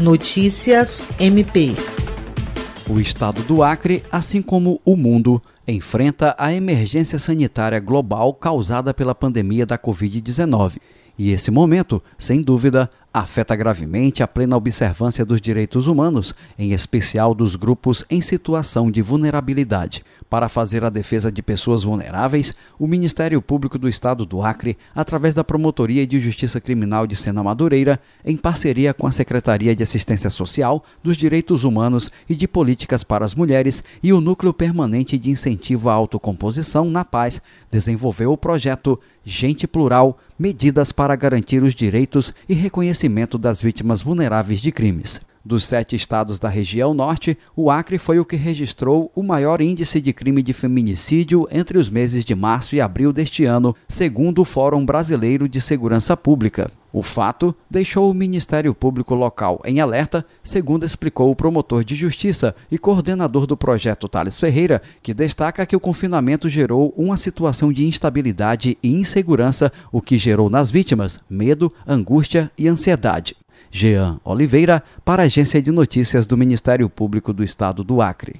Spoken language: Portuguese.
Notícias MP. O estado do Acre, assim como o mundo, enfrenta a emergência sanitária global causada pela pandemia da Covid-19. E esse momento, sem dúvida, afeta gravemente a plena observância dos direitos humanos, em especial dos grupos em situação de vulnerabilidade. Para fazer a defesa de pessoas vulneráveis, o Ministério Público do Estado do Acre, através da Promotoria de Justiça Criminal de Sena Madureira, em parceria com a Secretaria de Assistência Social, dos Direitos Humanos e de Políticas para as Mulheres e o Núcleo Permanente de Incentivo à Autocomposição na Paz, desenvolveu o projeto Gente Plural Medidas para Garantir os Direitos e Reconhecimento reconhecimento das vítimas vulneráveis de crimes. Dos sete estados da região norte, o Acre foi o que registrou o maior índice de crime de feminicídio entre os meses de março e abril deste ano, segundo o Fórum Brasileiro de Segurança Pública. O fato deixou o Ministério Público local em alerta, segundo explicou o promotor de justiça e coordenador do projeto Thales Ferreira, que destaca que o confinamento gerou uma situação de instabilidade e insegurança, o que gerou nas vítimas medo, angústia e ansiedade. Jean Oliveira, para a Agência de Notícias do Ministério Público do Estado do Acre.